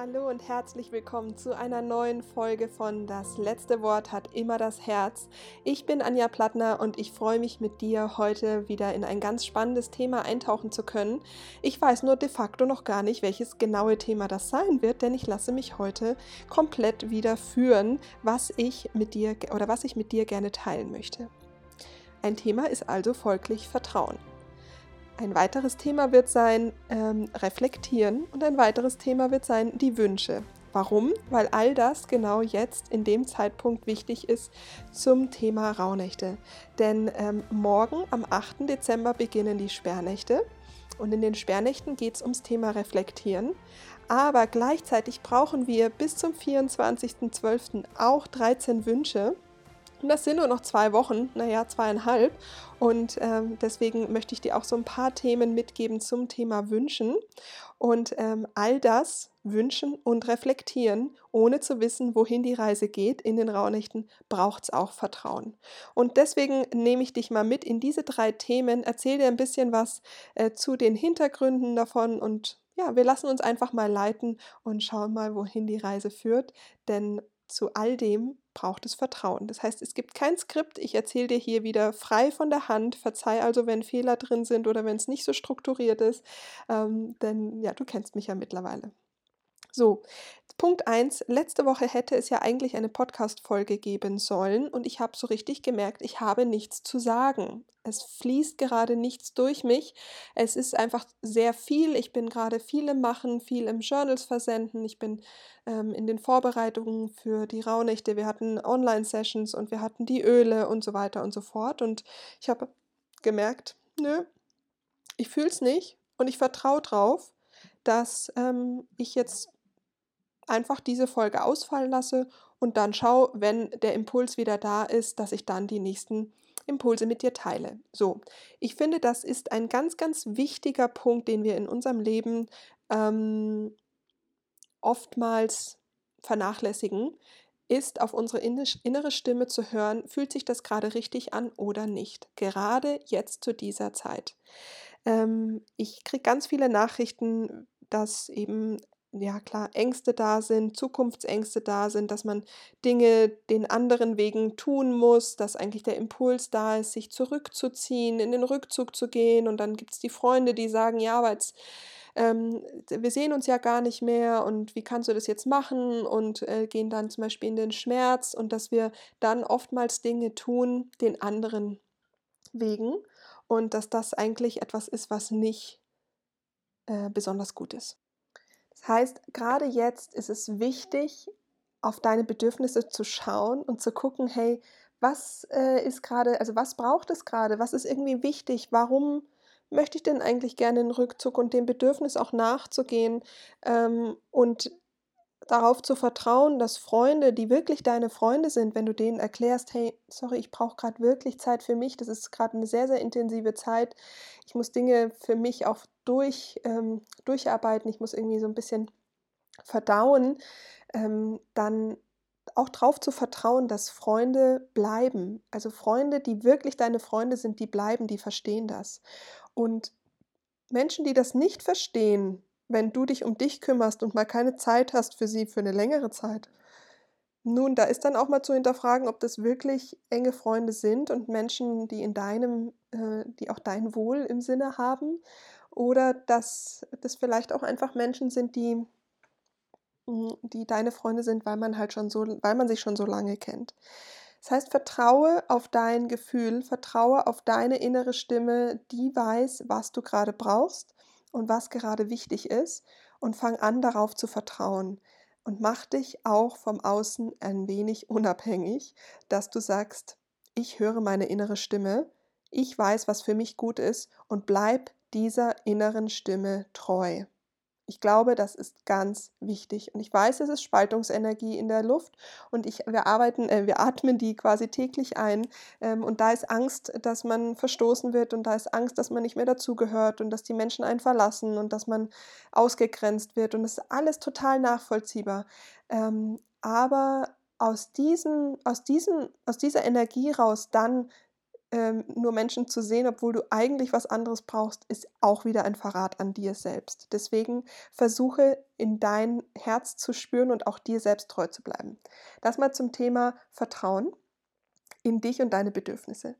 Hallo und herzlich willkommen zu einer neuen Folge von Das letzte Wort hat immer das Herz. Ich bin Anja Plattner und ich freue mich mit dir heute wieder in ein ganz spannendes Thema eintauchen zu können. Ich weiß nur de facto noch gar nicht, welches genaue Thema das sein wird, denn ich lasse mich heute komplett wieder führen, was ich mit dir oder was ich mit dir gerne teilen möchte. Ein Thema ist also folglich Vertrauen. Ein weiteres Thema wird sein ähm, Reflektieren und ein weiteres Thema wird sein die Wünsche. Warum? Weil all das genau jetzt in dem Zeitpunkt wichtig ist zum Thema Rauhnächte. Denn ähm, morgen am 8. Dezember beginnen die Sperrnächte und in den Sperrnächten geht es ums Thema Reflektieren. Aber gleichzeitig brauchen wir bis zum 24.12. auch 13 Wünsche. Und das sind nur noch zwei Wochen, naja, zweieinhalb. Und ähm, deswegen möchte ich dir auch so ein paar Themen mitgeben zum Thema Wünschen. Und ähm, all das wünschen und reflektieren, ohne zu wissen, wohin die Reise geht in den Rauhnächten, braucht es auch Vertrauen. Und deswegen nehme ich dich mal mit in diese drei Themen, erzähle dir ein bisschen was äh, zu den Hintergründen davon und ja, wir lassen uns einfach mal leiten und schauen mal, wohin die Reise führt. Denn zu all dem braucht es Vertrauen. Das heißt, es gibt kein Skript. Ich erzähle dir hier wieder frei von der Hand. Verzeih also, wenn Fehler drin sind oder wenn es nicht so strukturiert ist. Ähm, denn ja, du kennst mich ja mittlerweile. So, Punkt 1. Letzte Woche hätte es ja eigentlich eine Podcast-Folge geben sollen und ich habe so richtig gemerkt, ich habe nichts zu sagen. Es fließt gerade nichts durch mich. Es ist einfach sehr viel. Ich bin gerade viel im Machen, viel im Journals versenden. Ich bin ähm, in den Vorbereitungen für die Rauhnächte. Wir hatten Online-Sessions und wir hatten die Öle und so weiter und so fort. Und ich habe gemerkt, nö, ich fühle es nicht und ich vertraue drauf, dass ähm, ich jetzt einfach diese Folge ausfallen lasse und dann schau, wenn der Impuls wieder da ist, dass ich dann die nächsten Impulse mit dir teile. So, ich finde, das ist ein ganz, ganz wichtiger Punkt, den wir in unserem Leben ähm, oftmals vernachlässigen, ist auf unsere innere Stimme zu hören, fühlt sich das gerade richtig an oder nicht. Gerade jetzt zu dieser Zeit. Ähm, ich kriege ganz viele Nachrichten, dass eben ja klar, Ängste da sind, Zukunftsängste da sind, dass man Dinge den anderen wegen tun muss, dass eigentlich der Impuls da ist, sich zurückzuziehen, in den Rückzug zu gehen. Und dann gibt es die Freunde, die sagen, ja, aber jetzt, ähm, wir sehen uns ja gar nicht mehr und wie kannst du das jetzt machen? Und äh, gehen dann zum Beispiel in den Schmerz und dass wir dann oftmals Dinge tun, den anderen wegen. Und dass das eigentlich etwas ist, was nicht äh, besonders gut ist. Das heißt, gerade jetzt ist es wichtig, auf deine Bedürfnisse zu schauen und zu gucken, hey, was äh, ist gerade, also was braucht es gerade, was ist irgendwie wichtig, warum möchte ich denn eigentlich gerne einen Rückzug und dem Bedürfnis auch nachzugehen? Ähm, und darauf zu vertrauen, dass Freunde, die wirklich deine Freunde sind, wenn du denen erklärst, hey, sorry, ich brauche gerade wirklich Zeit für mich, das ist gerade eine sehr, sehr intensive Zeit, ich muss Dinge für mich auch durch, ähm, durcharbeiten, ich muss irgendwie so ein bisschen verdauen, ähm, dann auch darauf zu vertrauen, dass Freunde bleiben. Also Freunde, die wirklich deine Freunde sind, die bleiben, die verstehen das. Und Menschen, die das nicht verstehen, wenn du dich um dich kümmerst und mal keine Zeit hast für sie für eine längere Zeit. Nun, da ist dann auch mal zu hinterfragen, ob das wirklich enge Freunde sind und Menschen, die in deinem, äh, die auch dein Wohl im Sinne haben, oder dass das vielleicht auch einfach Menschen sind, die, hm, die deine Freunde sind, weil man halt schon so, weil man sich schon so lange kennt. Das heißt, vertraue auf dein Gefühl, vertraue auf deine innere Stimme, die weiß, was du gerade brauchst und was gerade wichtig ist und fang an darauf zu vertrauen und mach dich auch vom Außen ein wenig unabhängig, dass du sagst, ich höre meine innere Stimme, ich weiß, was für mich gut ist und bleib dieser inneren Stimme treu. Ich glaube, das ist ganz wichtig. Und ich weiß, es ist Spaltungsenergie in der Luft und ich, wir arbeiten, äh, wir atmen die quasi täglich ein. Ähm, und da ist Angst, dass man verstoßen wird und da ist Angst, dass man nicht mehr dazugehört und dass die Menschen einen verlassen und dass man ausgegrenzt wird. Und das ist alles total nachvollziehbar. Ähm, aber aus, diesen, aus, diesen, aus dieser Energie raus dann ähm, nur Menschen zu sehen, obwohl du eigentlich was anderes brauchst, ist auch wieder ein Verrat an dir selbst. Deswegen versuche in dein Herz zu spüren und auch dir selbst treu zu bleiben. Das mal zum Thema Vertrauen in dich und deine Bedürfnisse.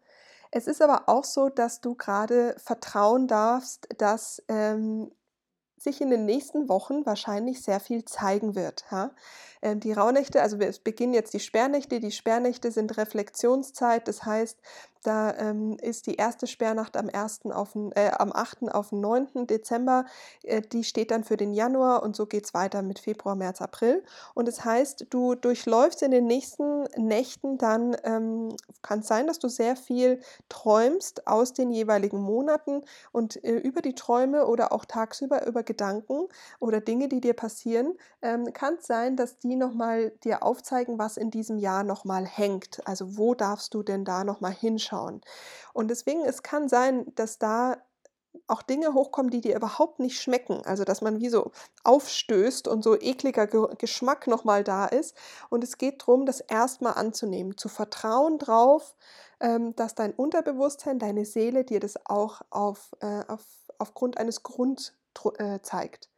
Es ist aber auch so, dass du gerade vertrauen darfst, dass ähm, sich in den nächsten Wochen wahrscheinlich sehr viel zeigen wird. Ja? Ähm, die Rauhnächte, also es beginnen jetzt die Sperrnächte. Die Sperrnächte sind Reflexionszeit, das heißt, da ähm, ist die erste Sperrnacht am, 1. Auf, äh, am 8. auf den 9. Dezember. Äh, die steht dann für den Januar und so geht es weiter mit Februar, März, April. Und das heißt, du durchläufst in den nächsten Nächten dann, ähm, kann es sein, dass du sehr viel träumst aus den jeweiligen Monaten und äh, über die Träume oder auch tagsüber über Gedanken oder Dinge, die dir passieren, ähm, kann es sein, dass die nochmal dir aufzeigen, was in diesem Jahr nochmal hängt. Also wo darfst du denn da nochmal hinschauen? Anschauen. Und deswegen, es kann sein, dass da auch Dinge hochkommen, die dir überhaupt nicht schmecken. Also, dass man wie so aufstößt und so ekliger Ge Geschmack nochmal da ist. Und es geht darum, das erstmal anzunehmen, zu vertrauen drauf, ähm, dass dein Unterbewusstsein, deine Seele dir das auch auf, äh, auf, aufgrund eines Grund äh, zeigt.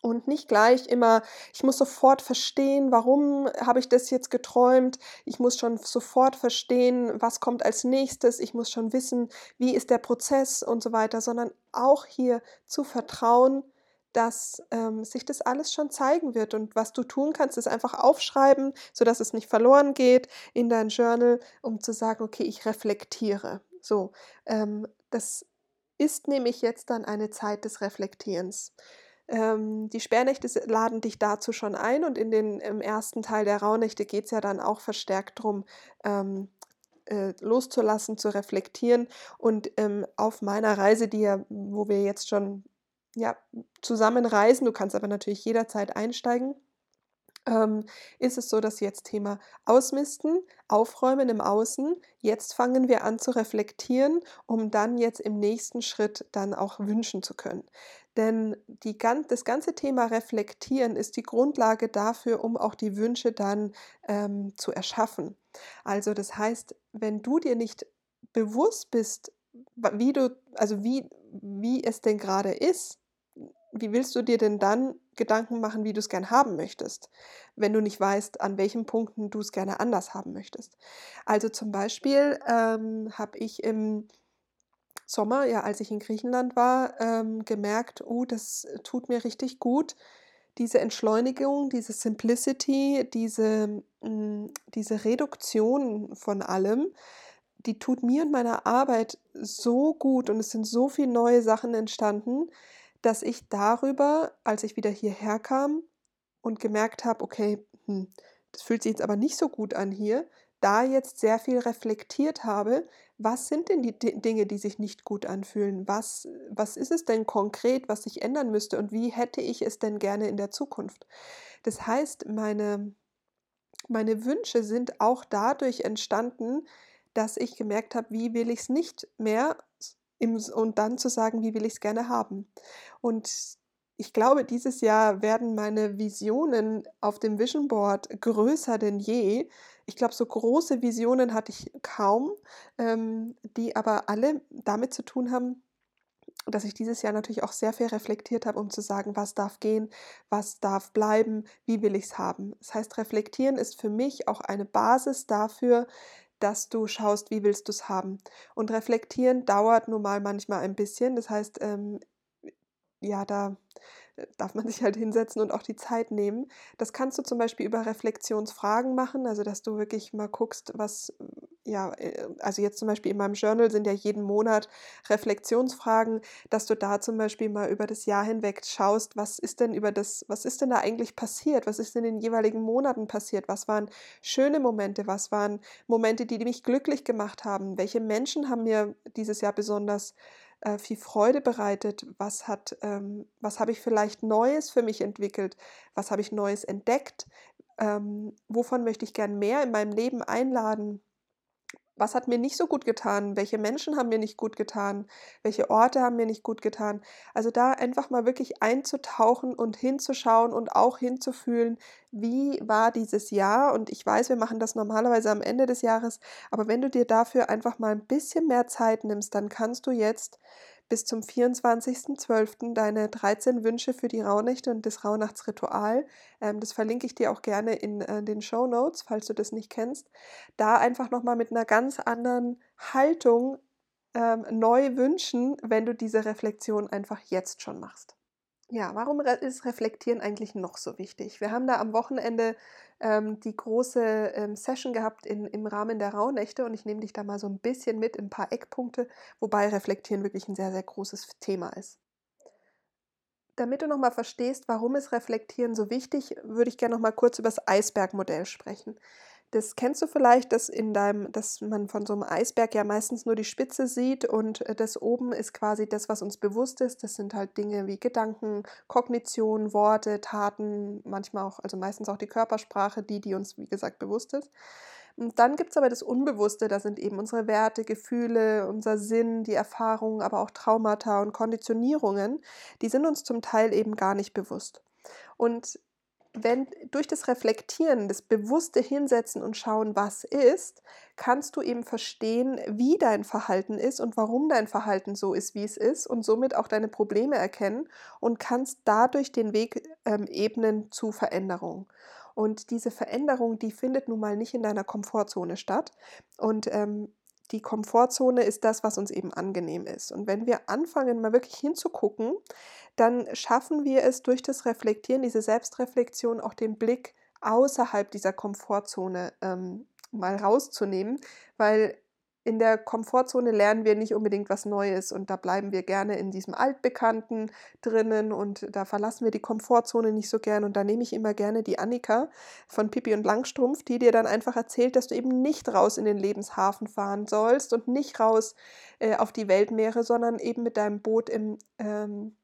Und nicht gleich immer, ich muss sofort verstehen, warum habe ich das jetzt geträumt. Ich muss schon sofort verstehen, was kommt als nächstes. Ich muss schon wissen, wie ist der Prozess und so weiter, sondern auch hier zu vertrauen, dass ähm, sich das alles schon zeigen wird. Und was du tun kannst, ist einfach aufschreiben, sodass es nicht verloren geht in dein Journal, um zu sagen, okay, ich reflektiere. So, ähm, das ist nämlich jetzt dann eine Zeit des Reflektierens. Ähm, die Sperrnächte laden dich dazu schon ein und in den, im ersten Teil der Rauhnächte geht es ja dann auch verstärkt darum, ähm, äh, loszulassen, zu reflektieren. Und ähm, auf meiner Reise, die ja, wo wir jetzt schon ja, zusammen reisen, du kannst aber natürlich jederzeit einsteigen, ähm, ist es so, dass jetzt Thema Ausmisten, Aufräumen im Außen, jetzt fangen wir an zu reflektieren, um dann jetzt im nächsten Schritt dann auch wünschen zu können. Denn die, das ganze Thema Reflektieren ist die Grundlage dafür, um auch die Wünsche dann ähm, zu erschaffen. Also das heißt, wenn du dir nicht bewusst bist, wie du, also wie, wie es denn gerade ist, wie willst du dir denn dann Gedanken machen, wie du es gern haben möchtest, wenn du nicht weißt, an welchen Punkten du es gerne anders haben möchtest? Also zum Beispiel ähm, habe ich im Sommer, ja, als ich in Griechenland war, ähm, gemerkt, oh, das tut mir richtig gut. Diese Entschleunigung, diese Simplicity, diese, mh, mm, diese Reduktion von allem, die tut mir und meiner Arbeit so gut und es sind so viele neue Sachen entstanden, dass ich darüber, als ich wieder hierher kam und gemerkt habe, okay, hm, das fühlt sich jetzt aber nicht so gut an hier, da jetzt sehr viel reflektiert habe, was sind denn die D Dinge, die sich nicht gut anfühlen? Was, was ist es denn konkret, was sich ändern müsste und wie hätte ich es denn gerne in der Zukunft? Das heißt, meine, meine Wünsche sind auch dadurch entstanden, dass ich gemerkt habe, wie will ich es nicht mehr und dann zu sagen, wie will ich es gerne haben. Und ich glaube, dieses Jahr werden meine Visionen auf dem Vision Board größer denn je. Ich glaube, so große Visionen hatte ich kaum, ähm, die aber alle damit zu tun haben, dass ich dieses Jahr natürlich auch sehr viel reflektiert habe, um zu sagen, was darf gehen, was darf bleiben, wie will ich es haben. Das heißt, reflektieren ist für mich auch eine Basis dafür, dass du schaust, wie willst du es haben. Und reflektieren dauert nun mal manchmal ein bisschen. Das heißt, ähm, ja, da äh, darf man sich halt hinsetzen und auch die Zeit nehmen. Das kannst du zum Beispiel über Reflexionsfragen machen, also dass du wirklich mal guckst, was, ja, äh, also jetzt zum Beispiel in meinem Journal sind ja jeden Monat Reflexionsfragen, dass du da zum Beispiel mal über das Jahr hinweg schaust, was ist denn über das, was ist denn da eigentlich passiert, was ist in den jeweiligen Monaten passiert, was waren schöne Momente, was waren Momente, die mich glücklich gemacht haben, welche Menschen haben mir dieses Jahr besonders äh, viel Freude bereitet? Was hat, ähm, was habe ich vielleicht Neues für mich entwickelt? Was habe ich Neues entdeckt? Ähm, wovon möchte ich gern mehr in meinem Leben einladen? Was hat mir nicht so gut getan? Welche Menschen haben mir nicht gut getan? Welche Orte haben mir nicht gut getan? Also da einfach mal wirklich einzutauchen und hinzuschauen und auch hinzufühlen, wie war dieses Jahr? Und ich weiß, wir machen das normalerweise am Ende des Jahres, aber wenn du dir dafür einfach mal ein bisschen mehr Zeit nimmst, dann kannst du jetzt bis zum 24.12. deine 13 Wünsche für die Rauhnächte und das Rauhnachtsritual. Ähm, das verlinke ich dir auch gerne in äh, den Show Notes, falls du das nicht kennst. Da einfach nochmal mit einer ganz anderen Haltung ähm, neu wünschen, wenn du diese Reflexion einfach jetzt schon machst. Ja, warum ist Reflektieren eigentlich noch so wichtig? Wir haben da am Wochenende ähm, die große ähm, Session gehabt in, im Rahmen der Rauhnächte und ich nehme dich da mal so ein bisschen mit in ein paar Eckpunkte, wobei Reflektieren wirklich ein sehr, sehr großes Thema ist. Damit du nochmal verstehst, warum ist Reflektieren so wichtig, würde ich gerne nochmal kurz über das Eisbergmodell sprechen. Das kennst du vielleicht, dass in deinem, dass man von so einem Eisberg ja meistens nur die Spitze sieht und äh, das oben ist quasi das, was uns bewusst ist. Das sind halt Dinge wie Gedanken, Kognition, Worte, Taten, manchmal auch, also meistens auch die Körpersprache, die, die uns, wie gesagt, bewusst ist. Und dann gibt es aber das Unbewusste, da sind eben unsere Werte, Gefühle, unser Sinn, die Erfahrungen, aber auch Traumata und Konditionierungen, die sind uns zum Teil eben gar nicht bewusst. Und wenn durch das Reflektieren, das bewusste Hinsetzen und schauen, was ist, kannst du eben verstehen, wie dein Verhalten ist und warum dein Verhalten so ist, wie es ist und somit auch deine Probleme erkennen und kannst dadurch den Weg ähm, ebnen zu Veränderung. Und diese Veränderung, die findet nun mal nicht in deiner Komfortzone statt. Und ähm, die Komfortzone ist das, was uns eben angenehm ist. Und wenn wir anfangen, mal wirklich hinzugucken, dann schaffen wir es durch das Reflektieren, diese Selbstreflexion, auch den Blick außerhalb dieser Komfortzone ähm, mal rauszunehmen, weil in der Komfortzone lernen wir nicht unbedingt was Neues und da bleiben wir gerne in diesem Altbekannten drinnen und da verlassen wir die Komfortzone nicht so gern und da nehme ich immer gerne die Annika von Pippi und Langstrumpf, die dir dann einfach erzählt, dass du eben nicht raus in den Lebenshafen fahren sollst und nicht raus äh, auf die Weltmeere, sondern eben mit deinem Boot im, ähm,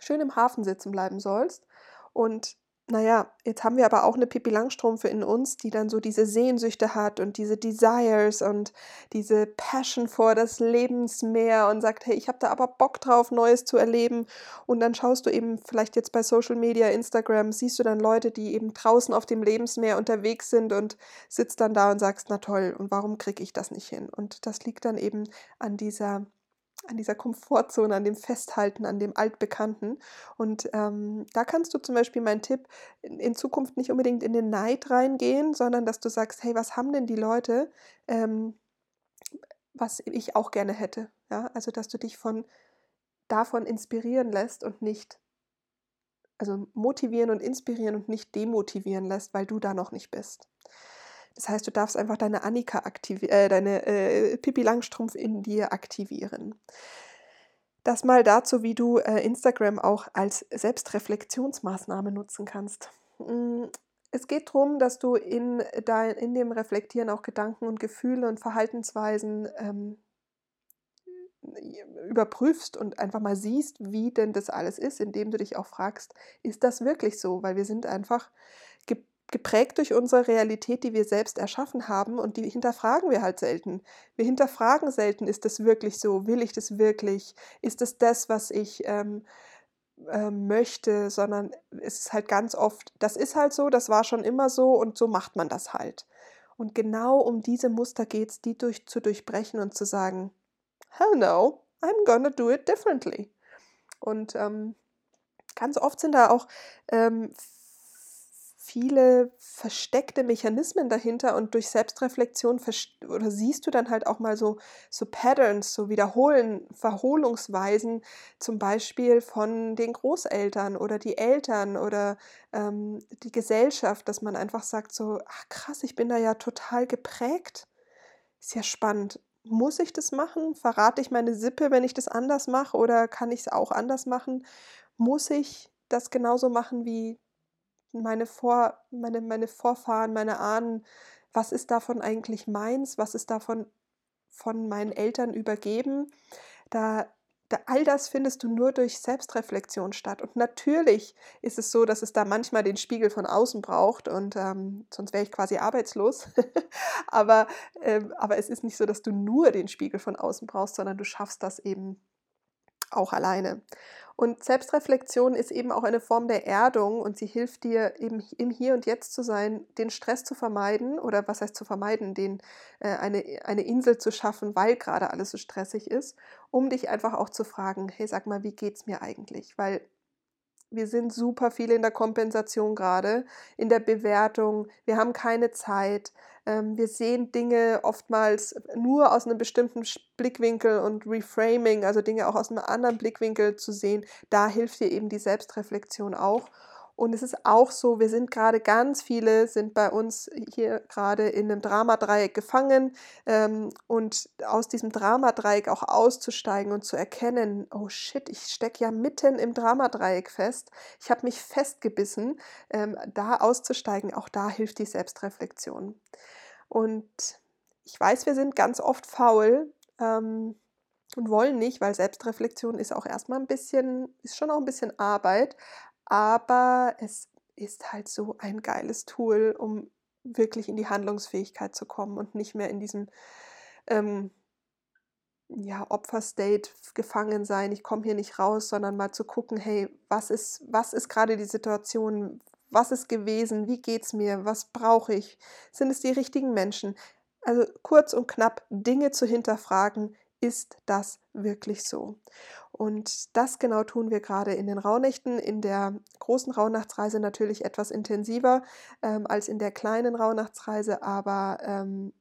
schön im Hafen sitzen bleiben sollst. Und naja, jetzt haben wir aber auch eine Pippi Langstrumpfe in uns, die dann so diese Sehnsüchte hat und diese Desires und diese Passion vor das Lebensmeer und sagt, hey, ich habe da aber Bock drauf, Neues zu erleben. Und dann schaust du eben vielleicht jetzt bei Social Media, Instagram, siehst du dann Leute, die eben draußen auf dem Lebensmeer unterwegs sind und sitzt dann da und sagst, na toll, und warum kriege ich das nicht hin? Und das liegt dann eben an dieser an dieser Komfortzone, an dem Festhalten, an dem Altbekannten. Und ähm, da kannst du zum Beispiel mein Tipp in, in, Zukunft nicht unbedingt in den Neid reingehen, sondern dass du sagst, hey, was haben denn die Leute, ähm, was ich auch gerne hätte. Ja? Also dass du dich von davon inspirieren lässt und nicht, also motivieren und inspirieren und nicht demotivieren lässt, weil du da noch nicht bist. Das heißt, du darfst einfach deine Annika aktivieren, äh, deine äh, Pippi Langstrumpf in dir aktivieren. Das mal dazu, wie du äh, Instagram auch als Selbstreflexionsmaßnahme nutzen kannst. Hm, es geht darum, dass du in, dein, in dem Reflektieren auch Gedanken und Gefühle und Verhaltensweisen ähm, überprüfst und einfach mal siehst, wie denn das alles ist, indem du dich auch fragst, ist das wirklich so? Weil wir sind einfach geprägt durch unsere Realität, die wir selbst erschaffen haben und die hinterfragen wir halt selten. Wir hinterfragen selten, ist das wirklich so? Will ich das wirklich? Ist es das, was ich ähm, äh, möchte? Sondern es ist halt ganz oft, das ist halt so, das war schon immer so und so macht man das halt. Und genau um diese Muster geht es, die durch, zu durchbrechen und zu sagen, hell no, I'm gonna do it differently. Und ähm, ganz oft sind da auch ähm, viele versteckte Mechanismen dahinter und durch Selbstreflexion oder siehst du dann halt auch mal so, so Patterns, so Wiederholen, Verholungsweisen, zum Beispiel von den Großeltern oder die Eltern oder ähm, die Gesellschaft, dass man einfach sagt so, ach krass, ich bin da ja total geprägt. Ist ja spannend. Muss ich das machen? Verrate ich meine Sippe, wenn ich das anders mache oder kann ich es auch anders machen? Muss ich das genauso machen wie meine, Vor, meine, meine Vorfahren, meine Ahnen, was ist davon eigentlich meins, was ist davon von meinen Eltern übergeben. Da all das findest du nur durch Selbstreflexion statt. Und natürlich ist es so, dass es da manchmal den Spiegel von außen braucht und ähm, sonst wäre ich quasi arbeitslos. aber, ähm, aber es ist nicht so, dass du nur den Spiegel von außen brauchst, sondern du schaffst das eben auch alleine. Und Selbstreflexion ist eben auch eine Form der Erdung und sie hilft dir eben im Hier und Jetzt zu sein, den Stress zu vermeiden oder was heißt zu vermeiden, den, äh, eine, eine Insel zu schaffen, weil gerade alles so stressig ist, um dich einfach auch zu fragen, hey, sag mal, wie geht's mir eigentlich? Weil wir sind super viel in der Kompensation gerade, in der Bewertung, wir haben keine Zeit, ähm, wir sehen Dinge oftmals nur aus einem bestimmten Blickwinkel und Reframing, also Dinge auch aus einem anderen Blickwinkel zu sehen, da hilft dir eben die Selbstreflexion auch. Und es ist auch so, wir sind gerade ganz viele, sind bei uns hier gerade in einem Dramadreieck gefangen ähm, und aus diesem Dramadreieck auch auszusteigen und zu erkennen, oh shit, ich stecke ja mitten im Dramadreieck fest, ich habe mich festgebissen, ähm, da auszusteigen, auch da hilft die Selbstreflexion. Und ich weiß, wir sind ganz oft faul ähm, und wollen nicht, weil Selbstreflexion ist auch erstmal ein bisschen, ist schon auch ein bisschen Arbeit, aber es ist halt so ein geiles Tool, um wirklich in die Handlungsfähigkeit zu kommen und nicht mehr in diesem ähm, ja, Opferstate gefangen sein, ich komme hier nicht raus, sondern mal zu gucken, hey, was ist, was ist gerade die Situation, was ist gewesen, wie geht es mir, was brauche ich, sind es die richtigen Menschen? Also kurz und knapp Dinge zu hinterfragen, ist das wirklich so? Und das genau tun wir gerade in den Rauhnächten, in der großen Rauhnachtsreise natürlich etwas intensiver ähm, als in der kleinen Rauhnachtsreise, aber ähm,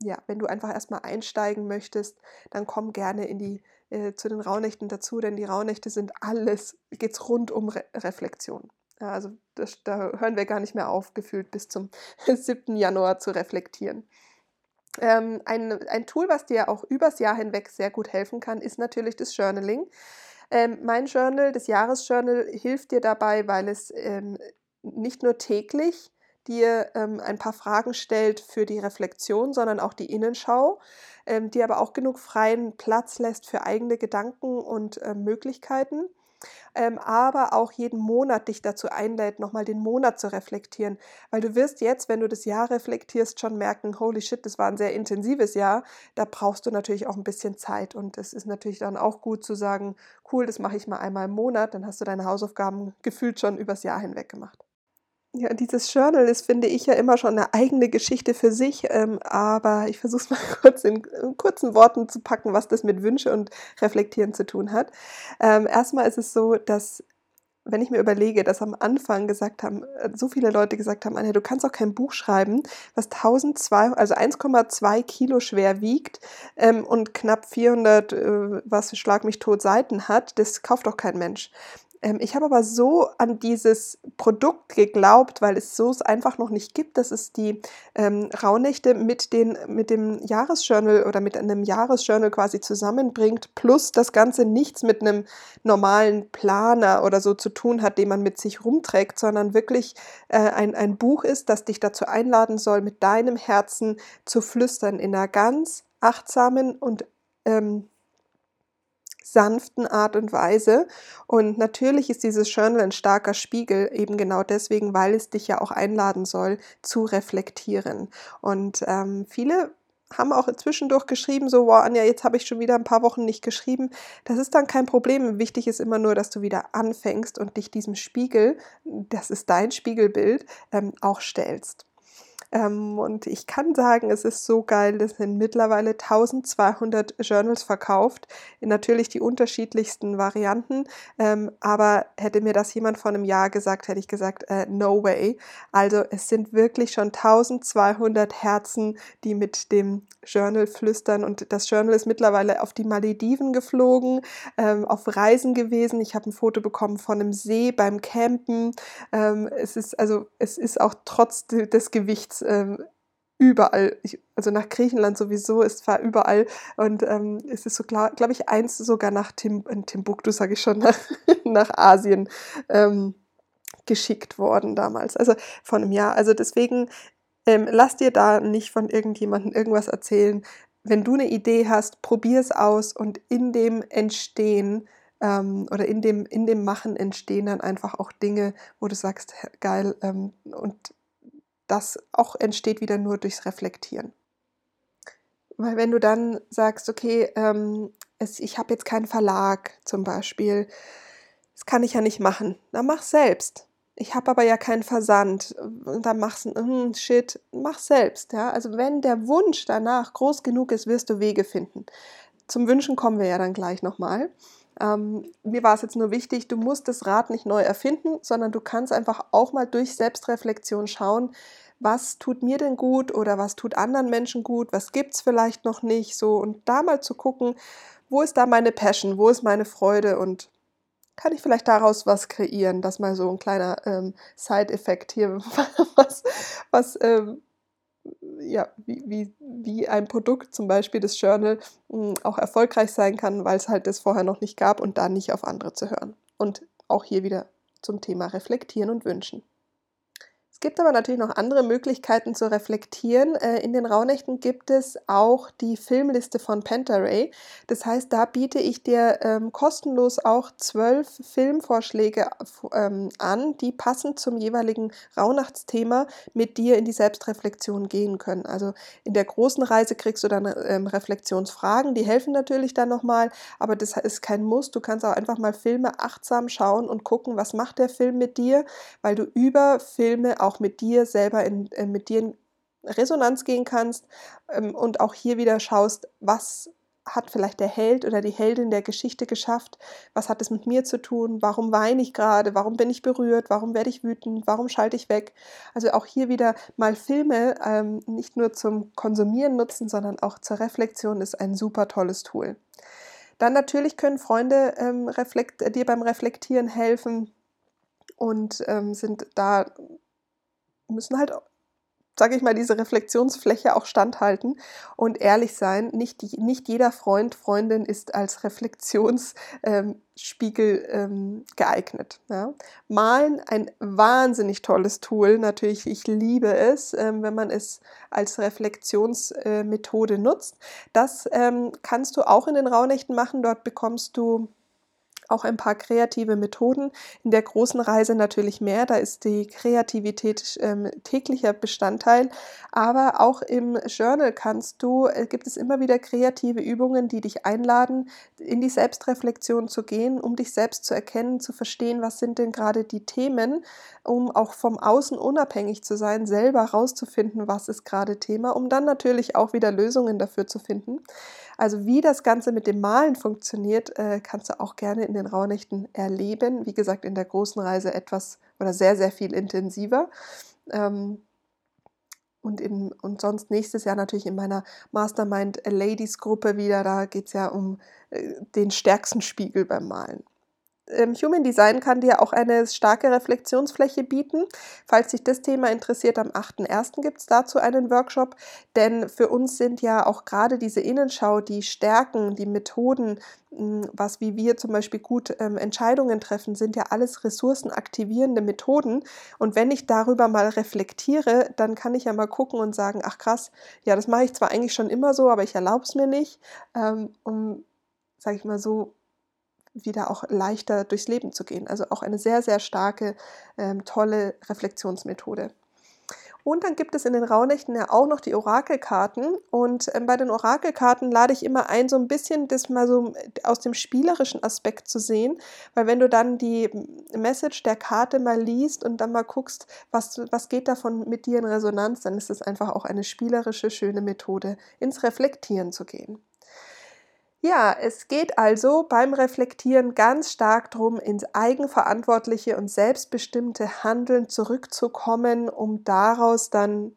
ja, wenn du einfach erstmal einsteigen möchtest, dann komm gerne in die, äh, zu den Rauhnächten dazu, denn die Rauhnächte sind alles, geht es rund um Re Reflexion. Ja, also das, da hören wir gar nicht mehr auf, gefühlt bis zum 7. Januar zu reflektieren. Ähm, ein, ein Tool, was dir auch übers Jahr hinweg sehr gut helfen kann, ist natürlich das Journaling. Ähm, mein Journal, das Jahresjournal, hilft dir dabei, weil es ähm, nicht nur täglich dir ähm, ein paar Fragen stellt für die Reflexion, sondern auch die Innenschau, ähm, die aber auch genug freien Platz lässt für eigene Gedanken und äh, Möglichkeiten ähm, aber auch jeden Monat dich dazu einlädt, nochmal den Monat zu reflektieren. Weil du wirst jetzt, wenn du das Jahr reflektierst, schon merken, holy shit, das war ein sehr intensives Jahr. Da brauchst du natürlich auch ein bisschen Zeit. Und es ist natürlich dann auch gut zu sagen, cool, das mache ich mal einmal im Monat. Dann hast du deine Hausaufgaben gefühlt schon übers Jahr hinweg gemacht. Ja, dieses Journal ist, finde ich, ja immer schon eine eigene Geschichte für sich, ähm, aber ich versuche es mal kurz in, in, kurzen Worten zu packen, was das mit Wünsche und Reflektieren zu tun hat. Ähm, erstmal ist es so, dass wenn ich mir überlege, dass am Anfang gesagt haben, äh, so viele Leute gesagt haben, Anja, du kannst auch kein Buch schreiben, was 1002, also 1,2 Kilo schwer wiegt ähm, und knapp 400, äh, was schlag mich tot Seiten hat, das kauft doch kein Mensch. Ähm, ich habe aber so an dieses Produkt geglaubt, weil es so es einfach noch nicht gibt, dass es die ähm, Rauhnächte mit, den, mit dem Jahresjournal oder mit einem Jahresjournal quasi zusammenbringt, plus das Ganze nichts mit einem normalen Planer oder so zu tun hat, den man mit sich rumträgt, sondern wirklich äh, ein, ein Buch ist, das dich dazu einladen soll, mit deinem Herzen zu flüstern in einer ganz achtsamen und ähm, sanften Art und Weise. Und natürlich ist dieses Journal ein starker Spiegel, eben genau deswegen, weil es dich ja auch einladen soll, zu reflektieren. Und ähm, viele haben auch zwischendurch geschrieben, so, wow, Anja, jetzt habe ich schon wieder ein paar Wochen nicht geschrieben. Das ist dann kein Problem. Wichtig ist immer nur, dass du wieder anfängst und dich diesem Spiegel, das ist dein Spiegelbild, ähm, auch stellst. Ähm, und ich kann sagen, es ist so geil, es sind mittlerweile 1200 Journals verkauft, natürlich die unterschiedlichsten Varianten. Ähm, aber hätte mir das jemand vor einem Jahr gesagt, hätte ich gesagt, äh, no way. Also es sind wirklich schon 1200 Herzen, die mit dem Journal flüstern. Und das Journal ist mittlerweile auf die Malediven geflogen, ähm, auf Reisen gewesen. Ich habe ein Foto bekommen von einem See beim Campen. Ähm, es ist also, es ist auch trotz des Gewichts ähm, überall, ich, also nach Griechenland sowieso, es war überall und ähm, es ist so, glaube glaub ich, eins sogar nach Tim, Timbuktu, sage ich schon, nach, nach Asien ähm, geschickt worden damals, also vor einem Jahr. Also deswegen ähm, lass dir da nicht von irgendjemandem irgendwas erzählen. wenn du eine Idee hast, probier es aus und in dem Entstehen ähm, oder in dem, in dem Machen entstehen dann einfach auch Dinge, wo du sagst, geil, ähm, und das auch entsteht wieder nur durchs Reflektieren. Weil wenn du dann sagst, okay, ähm, es, ich habe jetzt keinen Verlag zum Beispiel, das kann ich ja nicht machen, dann mach selbst. Ich habe aber ja keinen Versand. Und dann machst du, hm, shit, mach selbst. Ja? Also wenn der Wunsch danach groß genug ist, wirst du Wege finden. Zum Wünschen kommen wir ja dann gleich nochmal. Ähm, mir war es jetzt nur wichtig, du musst das Rad nicht neu erfinden, sondern du kannst einfach auch mal durch Selbstreflexion schauen, was tut mir denn gut oder was tut anderen Menschen gut, was gibt es vielleicht noch nicht, so und da mal zu gucken, wo ist da meine Passion, wo ist meine Freude und kann ich vielleicht daraus was kreieren? Das mal so ein kleiner ähm, Side-Effekt hier, was, was ähm, ja, wie, wie, wie ein Produkt, zum Beispiel das Journal, hm, auch erfolgreich sein kann, weil es halt das vorher noch nicht gab und da nicht auf andere zu hören. Und auch hier wieder zum Thema Reflektieren und Wünschen. Es gibt aber natürlich noch andere Möglichkeiten zu reflektieren. Äh, in den Rauhnächten gibt es auch die Filmliste von Pentaray. Das heißt, da biete ich dir ähm, kostenlos auch zwölf Filmvorschläge ähm, an, die passend zum jeweiligen Rauhnachtsthema mit dir in die Selbstreflexion gehen können. Also in der großen Reise kriegst du dann ähm, Reflexionsfragen, die helfen natürlich dann nochmal, aber das ist kein Muss. Du kannst auch einfach mal Filme achtsam schauen und gucken, was macht der Film mit dir, weil du über Filme auch auch mit dir selber in, äh, mit dir in Resonanz gehen kannst ähm, und auch hier wieder schaust, was hat vielleicht der Held oder die Heldin der Geschichte geschafft? Was hat es mit mir zu tun? Warum weine ich gerade? Warum bin ich berührt? Warum werde ich wütend? Warum schalte ich weg? Also auch hier wieder mal Filme ähm, nicht nur zum Konsumieren nutzen, sondern auch zur Reflexion ist ein super tolles Tool. Dann natürlich können Freunde ähm, dir beim Reflektieren helfen und ähm, sind da müssen halt, sage ich mal, diese Reflexionsfläche auch standhalten und ehrlich sein. Nicht, nicht jeder Freund, Freundin ist als Reflexionsspiegel ähm, ähm, geeignet. Ja. Malen ein wahnsinnig tolles Tool. Natürlich, ich liebe es, ähm, wenn man es als Reflexionsmethode äh, nutzt. Das ähm, kannst du auch in den Rauhnächten machen. Dort bekommst du auch ein paar kreative Methoden. In der großen Reise natürlich mehr, da ist die Kreativität ähm, täglicher Bestandteil. Aber auch im Journal kannst du, äh, gibt es immer wieder kreative Übungen, die dich einladen, in die Selbstreflexion zu gehen, um dich selbst zu erkennen, zu verstehen, was sind denn gerade die Themen, um auch vom Außen unabhängig zu sein, selber rauszufinden, was ist gerade Thema, um dann natürlich auch wieder Lösungen dafür zu finden. Also wie das Ganze mit dem Malen funktioniert, äh, kannst du auch gerne in den Rauhnächten erleben. Wie gesagt, in der großen Reise etwas oder sehr, sehr viel intensiver. Ähm, und, in, und sonst nächstes Jahr natürlich in meiner Mastermind Ladies Gruppe wieder. Da geht es ja um äh, den stärksten Spiegel beim Malen ähm, Human Design kann dir auch eine starke Reflexionsfläche bieten. Falls dich das Thema interessiert, am 8.1. gibt es dazu einen Workshop, denn für uns sind ja auch gerade diese Innenschau, die Stärken, die Methoden, hm, was wie wir zum Beispiel gut ähm, Entscheidungen treffen, sind ja alles ressourcenaktivierende Methoden. Und wenn ich darüber mal reflektiere, dann kann ich ja mal gucken und sagen, ach krass, ja, das mache ich zwar eigentlich schon immer so, aber ich erlaube es mir nicht, ähm, um, sage ich mal so, wieder auch leichter durchs Leben zu gehen. Also auch eine sehr, sehr starke, ähm, tolle Reflexionsmethode. Und dann gibt es in den Rauhnächten ja auch noch die Orakelkarten. Und ähm, bei den Orakelkarten lade ich immer ein, so ein bisschen das mal so aus dem spielerischen Aspekt zu sehen. Weil wenn du dann die Message der Karte mal liest und dann mal guckst, was, was geht davon mit dir in Resonanz, dann ist es einfach auch eine spielerische, schöne Methode, ins Reflektieren zu gehen. Ja, es geht also beim Reflektieren ganz stark darum, ins eigenverantwortliche und selbstbestimmte Handeln zurückzukommen, um daraus dann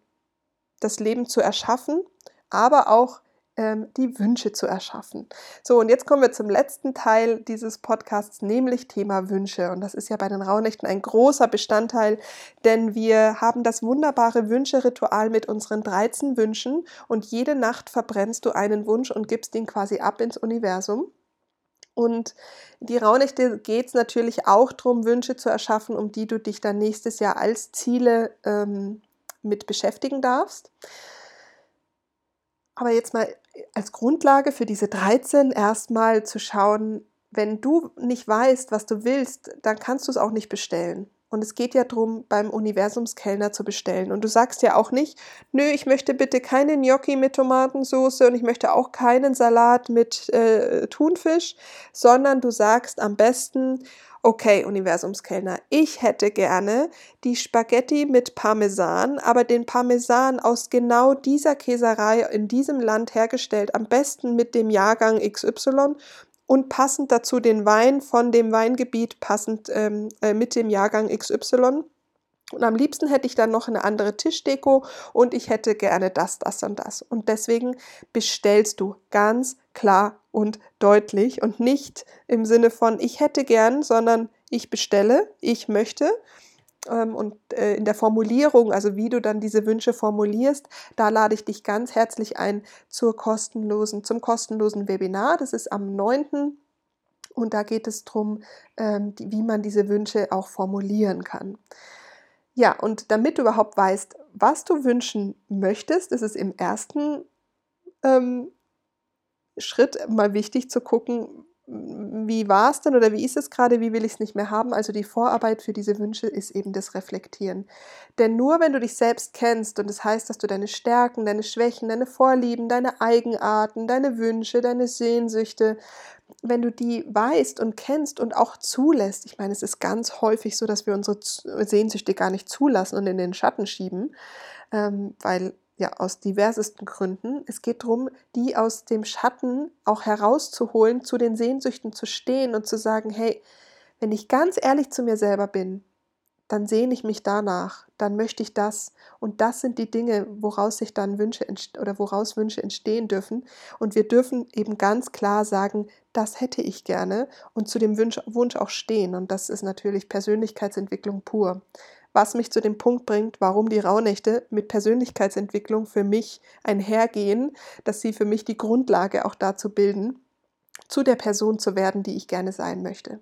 das Leben zu erschaffen, aber auch ähm, die Wünsche zu erschaffen. So, und jetzt kommen wir zum letzten Teil dieses Podcasts, nämlich Thema Wünsche. Und das ist ja bei den Rauhnächten ein großer Bestandteil, denn wir haben das wunderbare Wünscheritual mit unseren 13 Wünschen und jede Nacht verbrennst du einen Wunsch und gibst ihn quasi ab ins Universum. Und die Rauhnächte geht es natürlich auch darum, Wünsche zu erschaffen, um die du dich dann nächstes Jahr als Ziele ähm, mit beschäftigen darfst. Aber jetzt mal als Grundlage für diese 13 erstmal zu schauen, wenn du nicht weißt, was du willst, dann kannst du es auch nicht bestellen. Und es geht ja darum, beim Universumskellner zu bestellen. Und du sagst ja auch nicht, nö, ich möchte bitte keine Gnocchi mit Tomatensauce und ich möchte auch keinen Salat mit äh, Thunfisch, sondern du sagst am besten, okay, Universumskellner, ich hätte gerne die Spaghetti mit Parmesan, aber den Parmesan aus genau dieser Käserei in diesem Land hergestellt, am besten mit dem Jahrgang XY und passend dazu den Wein von dem Weingebiet passend ähm, äh, mit dem Jahrgang XY. Und am liebsten hätte ich dann noch eine andere Tischdeko und ich hätte gerne das, das und das. Und deswegen bestellst du ganz klar und deutlich und nicht im Sinne von ich hätte gern, sondern ich bestelle, ich möchte ähm, und äh, in der Formulierung, also wie du dann diese Wünsche formulierst, da lade ich dich ganz herzlich ein zur kostenlosen, zum kostenlosen Webinar. Das ist am 9. Und da geht es darum, ähm, wie man diese Wünsche auch formulieren kann. Ja, und damit du überhaupt weißt, was du wünschen möchtest, ist es im ersten ähm, Schritt mal wichtig zu gucken, wie war es denn oder wie ist es gerade, wie will ich es nicht mehr haben? Also die Vorarbeit für diese Wünsche ist eben das Reflektieren. Denn nur wenn du dich selbst kennst und das heißt, dass du deine Stärken, deine Schwächen, deine Vorlieben, deine Eigenarten, deine Wünsche, deine Sehnsüchte, wenn du die weißt und kennst und auch zulässt, ich meine, es ist ganz häufig so, dass wir unsere Sehnsüchte gar nicht zulassen und in den Schatten schieben, ähm, weil ja, aus diversesten Gründen. Es geht darum, die aus dem Schatten auch herauszuholen, zu den Sehnsüchten zu stehen und zu sagen, hey, wenn ich ganz ehrlich zu mir selber bin, dann sehne ich mich danach, dann möchte ich das. Und das sind die Dinge, woraus sich dann Wünsche oder woraus Wünsche entstehen dürfen. Und wir dürfen eben ganz klar sagen, das hätte ich gerne und zu dem Wunsch, Wunsch auch stehen. Und das ist natürlich Persönlichkeitsentwicklung pur was mich zu dem Punkt bringt, warum die Rauhnächte mit Persönlichkeitsentwicklung für mich einhergehen, dass sie für mich die Grundlage auch dazu bilden, zu der Person zu werden, die ich gerne sein möchte.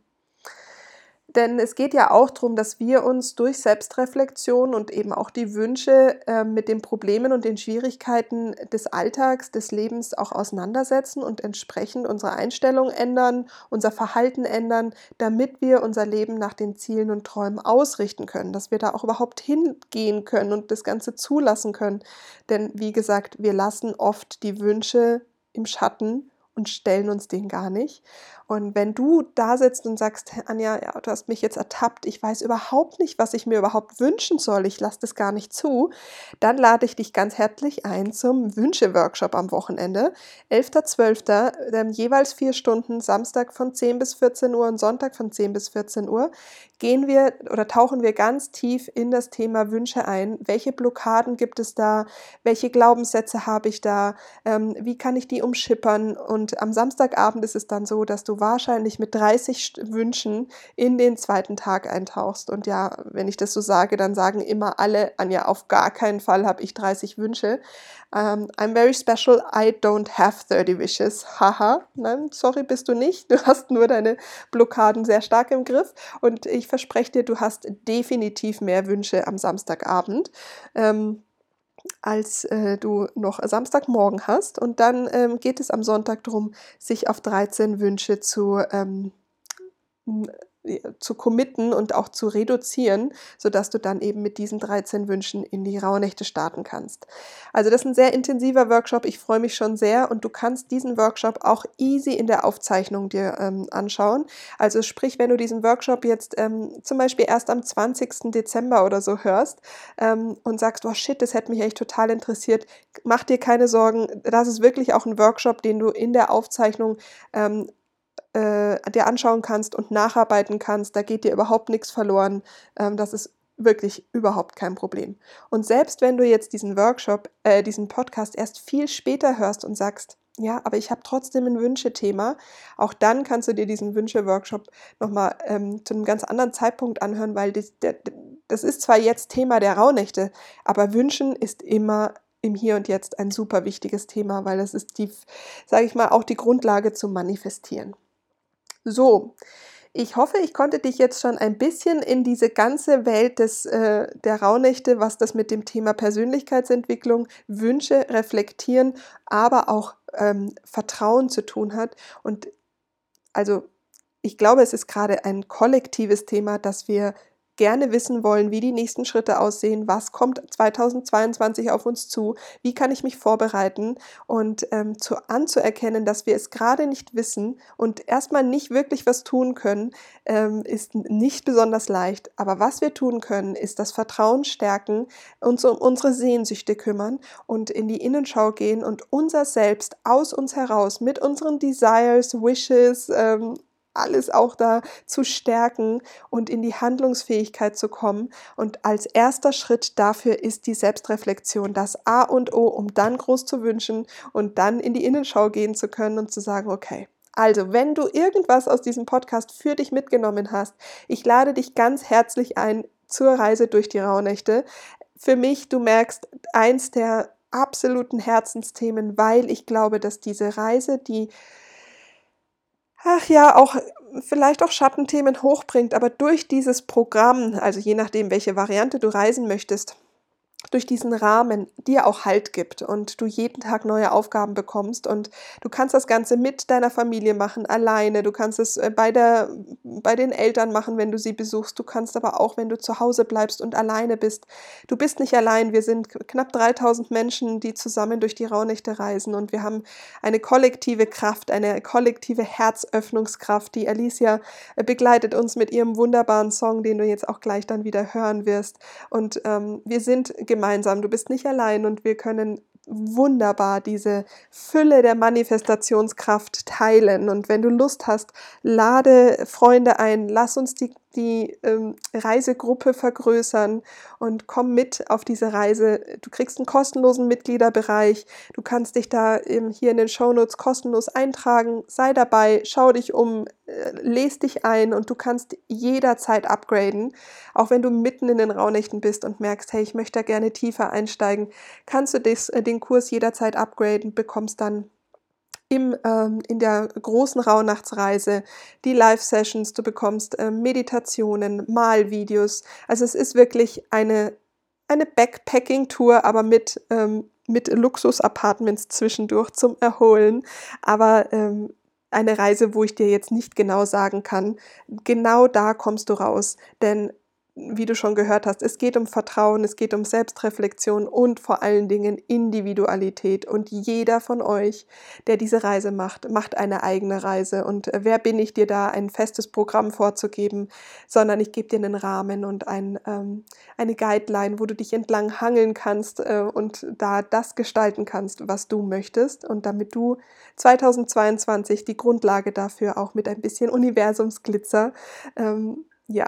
Denn es geht ja auch darum, dass wir uns durch Selbstreflexion und eben auch die Wünsche äh, mit den Problemen und den Schwierigkeiten des Alltags, des Lebens auch auseinandersetzen und entsprechend unsere Einstellung ändern, unser Verhalten ändern, damit wir unser Leben nach den Zielen und Träumen ausrichten können, dass wir da auch überhaupt hingehen können und das Ganze zulassen können. Denn wie gesagt, wir lassen oft die Wünsche im Schatten und stellen uns den gar nicht. Und wenn du da sitzt und sagst, Anja, ja, du hast mich jetzt ertappt, ich weiß überhaupt nicht, was ich mir überhaupt wünschen soll, ich lasse das gar nicht zu, dann lade ich dich ganz herzlich ein zum Wünsche-Workshop am Wochenende. 11.12. Ähm, jeweils vier Stunden, Samstag von 10 bis 14 Uhr und Sonntag von 10 bis 14 Uhr, gehen wir oder tauchen wir ganz tief in das Thema Wünsche ein. Welche Blockaden gibt es da? Welche Glaubenssätze habe ich da? Ähm, wie kann ich die umschippern? Und am Samstagabend ist es dann so, dass du wahrscheinlich mit 30 Wünschen in den zweiten Tag eintauchst. Und ja, wenn ich das so sage, dann sagen immer alle, Anja, auf gar keinen Fall habe ich 30 Wünsche. Um, ähm, I'm very special, I don't have 30 wishes. Haha, nein, sorry, bist du nicht. Du hast nur deine Blockaden sehr stark im Griff. Und ich verspreche dir, du hast definitiv mehr Wünsche am Samstagabend. Ähm, als äh, du noch Samstagmorgen hast. Und dann ähm, geht es am Sonntag darum, sich auf 13 Wünsche zu ähm, zu committen und auch zu reduzieren, sodass du dann eben mit diesen 13 Wünschen in die Rauhnächte starten kannst. Also das ist ein sehr intensiver Workshop. Ich freue mich schon sehr und du kannst diesen Workshop auch easy in der Aufzeichnung dir ähm, anschauen. Also sprich, wenn du diesen Workshop jetzt ähm, zum Beispiel erst am 20. Dezember oder so hörst ähm, und sagst, oh shit, das hätte mich echt total interessiert, mach dir keine Sorgen. Das ist wirklich auch ein Workshop, den du in der Aufzeichnung ähm, äh, dir anschauen kannst und nacharbeiten kannst. Da geht dir überhaupt nichts verloren. Ähm, das ist wirklich überhaupt kein Problem. Und selbst wenn du jetzt diesen Workshop, äh, diesen Podcast erst viel später hörst und sagst, ja, aber ich habe trotzdem ein Wünschethema. Auch dann kannst du dir diesen Wünsche-Workshop nochmal ähm, zu einem ganz anderen Zeitpunkt anhören, weil das, der, das ist zwar jetzt Thema der Rauhnächte, aber Wünschen ist immer im Hier und Jetzt ein super wichtiges Thema, weil das ist die, sage ich mal, auch die Grundlage zum Manifestieren. So, ich hoffe, ich konnte dich jetzt schon ein bisschen in diese ganze Welt des, äh, der Rauhnächte, was das mit dem Thema Persönlichkeitsentwicklung, Wünsche reflektieren, aber auch ähm, Vertrauen zu tun hat. Und also ich glaube, es ist gerade ein kollektives Thema, dass wir gerne wissen wollen, wie die nächsten Schritte aussehen, was kommt 2022 auf uns zu, wie kann ich mich vorbereiten? Und ähm, zu, anzuerkennen, dass wir es gerade nicht wissen und erstmal nicht wirklich was tun können, ähm, ist nicht besonders leicht. Aber was wir tun können, ist das Vertrauen stärken, uns um unsere Sehnsüchte kümmern und in die Innenschau gehen und unser Selbst aus uns heraus mit unseren Desires, Wishes, ähm, alles auch da zu stärken und in die Handlungsfähigkeit zu kommen. Und als erster Schritt dafür ist die Selbstreflexion das A und O, um dann groß zu wünschen und dann in die Innenschau gehen zu können und zu sagen, okay. Also, wenn du irgendwas aus diesem Podcast für dich mitgenommen hast, ich lade dich ganz herzlich ein zur Reise durch die Rauhnächte. Für mich, du merkst, eins der absoluten Herzensthemen, weil ich glaube, dass diese Reise, die ach ja, auch vielleicht auch Schattenthemen hochbringt, aber durch dieses Programm, also je nachdem, welche Variante du reisen möchtest, durch diesen Rahmen dir auch Halt gibt und du jeden Tag neue Aufgaben bekommst und du kannst das Ganze mit deiner Familie machen, alleine, du kannst es äh, bei, der, bei den Eltern machen, wenn du sie besuchst, du kannst aber auch, wenn du zu Hause bleibst und alleine bist. Du bist nicht allein, wir sind knapp 3000 Menschen, die zusammen durch die Rauhnächte reisen und wir haben eine kollektive Kraft, eine kollektive Herzöffnungskraft. Die Alicia äh, begleitet uns mit ihrem wunderbaren Song, den du jetzt auch gleich dann wieder hören wirst und ähm, wir sind gemeinsam, du bist nicht allein und wir können wunderbar diese Fülle der Manifestationskraft teilen. Und wenn du Lust hast, lade Freunde ein, lass uns die die ähm, Reisegruppe vergrößern und komm mit auf diese Reise. Du kriegst einen kostenlosen Mitgliederbereich. Du kannst dich da ähm, hier in den Shownotes kostenlos eintragen. Sei dabei, schau dich um, äh, lese dich ein und du kannst jederzeit upgraden. Auch wenn du mitten in den Raunächten bist und merkst, hey, ich möchte da gerne tiefer einsteigen, kannst du des, äh, den Kurs jederzeit upgraden, bekommst dann im, ähm, in der großen Rauhnachtsreise die Live-Sessions, du bekommst ähm, Meditationen, Malvideos. Also es ist wirklich eine, eine Backpacking-Tour, aber mit, ähm, mit Luxus-Apartments zwischendurch zum Erholen. Aber ähm, eine Reise, wo ich dir jetzt nicht genau sagen kann, genau da kommst du raus. Denn wie du schon gehört hast, es geht um Vertrauen, es geht um Selbstreflexion und vor allen Dingen Individualität. Und jeder von euch, der diese Reise macht, macht eine eigene Reise. Und wer bin ich dir da, ein festes Programm vorzugeben, sondern ich gebe dir einen Rahmen und ein, ähm, eine Guideline, wo du dich entlang hangeln kannst äh, und da das gestalten kannst, was du möchtest. Und damit du 2022 die Grundlage dafür auch mit ein bisschen Universumsglitzer ähm, ja,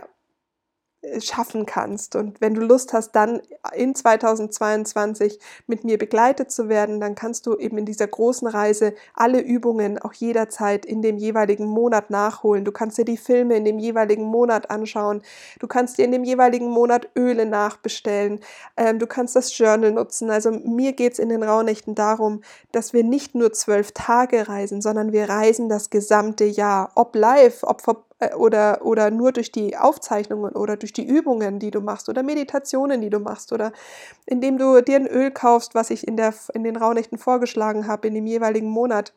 schaffen kannst. Und wenn du Lust hast, dann in 2022 mit mir begleitet zu werden, dann kannst du eben in dieser großen Reise alle Übungen auch jederzeit in dem jeweiligen Monat nachholen. Du kannst dir die Filme in dem jeweiligen Monat anschauen. Du kannst dir in dem jeweiligen Monat Öle nachbestellen. Ähm, du kannst das Journal nutzen. Also mir geht es in den Rauhnächten darum, dass wir nicht nur zwölf Tage reisen, sondern wir reisen das gesamte Jahr. Ob live, ob ver äh, oder, oder nur durch die Aufzeichnungen oder durch die Übungen, die du machst oder Meditationen, die du machst oder indem du dir ein Öl kaufst, was ich in, der, in den Rauhnächten vorgeschlagen habe, in dem jeweiligen Monat.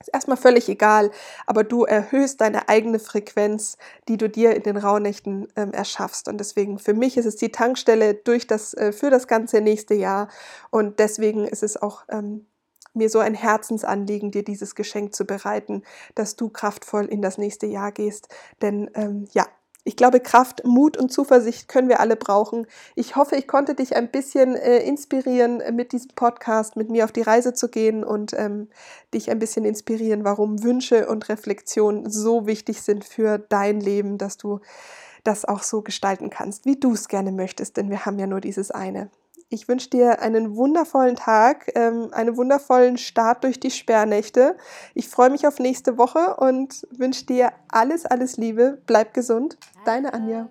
Ist erstmal völlig egal, aber du erhöhst deine eigene Frequenz, die du dir in den Rauhnächten ähm, erschaffst. Und deswegen, für mich ist es die Tankstelle durch das, äh, für das ganze nächste Jahr. Und deswegen ist es auch ähm, mir so ein Herzensanliegen, dir dieses Geschenk zu bereiten, dass du kraftvoll in das nächste Jahr gehst. Denn ähm, ja, ich glaube, Kraft, Mut und Zuversicht können wir alle brauchen. Ich hoffe, ich konnte dich ein bisschen äh, inspirieren, äh, mit diesem Podcast mit mir auf die Reise zu gehen und ähm, dich ein bisschen inspirieren, warum Wünsche und Reflexion so wichtig sind für dein Leben, dass du das auch so gestalten kannst, wie du es gerne möchtest, denn wir haben ja nur dieses eine. Ich wünsche dir einen wundervollen Tag, ähm, einen wundervollen Start durch die Sperrnächte. Ich freue mich auf nächste Woche und wünsche dir alles, alles Liebe. Bleib gesund. Deine Anja.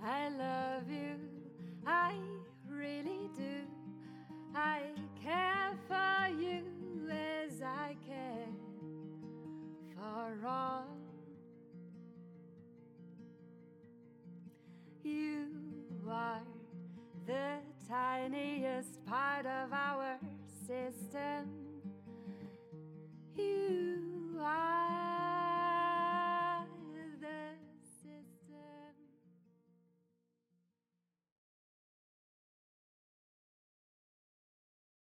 I love you, I really do. I care for you. as I can for all you are the tiniest part of our system. You are